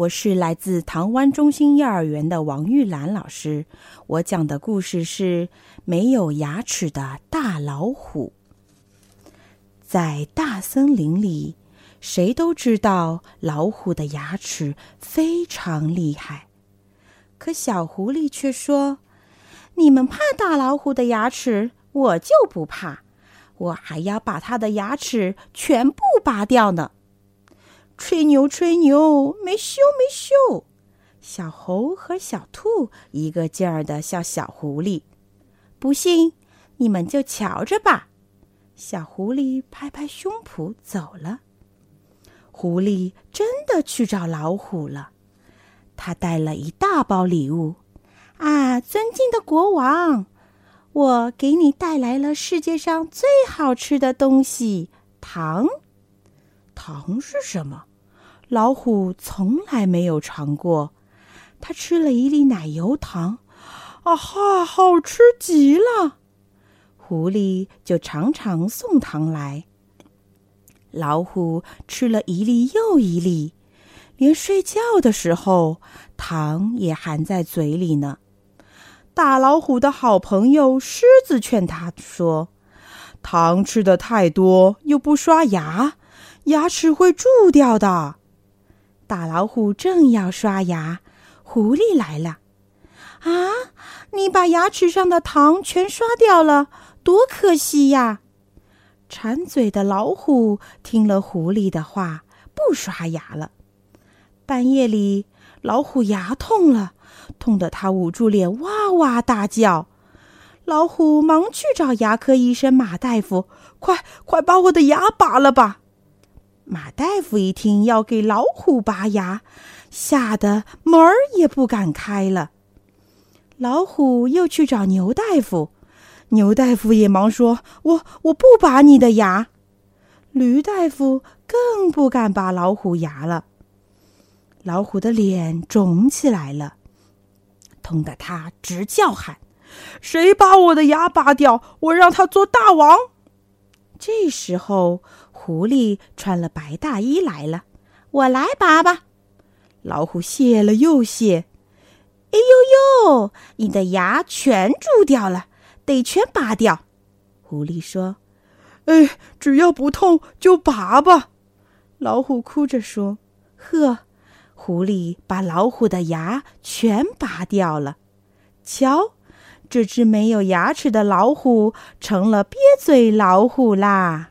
我是来自唐湾中心幼儿园的王玉兰老师。我讲的故事是《没有牙齿的大老虎》。在大森林里，谁都知道老虎的牙齿非常厉害。可小狐狸却说：“你们怕大老虎的牙齿，我就不怕。我还要把它的牙齿全部拔掉呢。”吹牛，吹牛，没羞，没羞！小猴和小兔一个劲儿的笑小狐狸。不信，你们就瞧着吧。小狐狸拍拍胸脯走了。狐狸真的去找老虎了。他带了一大包礼物。啊，尊敬的国王，我给你带来了世界上最好吃的东西——糖。糖是什么？老虎从来没有尝过，他吃了一粒奶油糖，啊哈，好吃极了！狐狸就常常送糖来。老虎吃了一粒又一粒，连睡觉的时候，糖也含在嘴里呢。大老虎的好朋友狮子劝他说：“糖吃的太多，又不刷牙，牙齿会蛀掉的。”大老虎正要刷牙，狐狸来了。啊，你把牙齿上的糖全刷掉了，多可惜呀！馋嘴的老虎听了狐狸的话，不刷牙了。半夜里，老虎牙痛了，痛得他捂住脸哇哇大叫。老虎忙去找牙科医生马大夫，快快把我的牙拔了吧！马大夫一听要给老虎拔牙，吓得门儿也不敢开了。老虎又去找牛大夫，牛大夫也忙说：“我我不拔你的牙。”驴大夫更不敢拔老虎牙了。老虎的脸肿起来了，痛得他直叫喊：“谁把我的牙拔掉，我让他做大王！”这时候。狐狸穿了白大衣来了，我来拔吧。老虎谢了又谢，哎呦呦，你的牙全蛀掉了，得全拔掉。狐狸说：“哎，只要不痛就拔吧。”老虎哭着说：“呵。”狐狸把老虎的牙全拔掉了。瞧，这只没有牙齿的老虎成了瘪嘴老虎啦。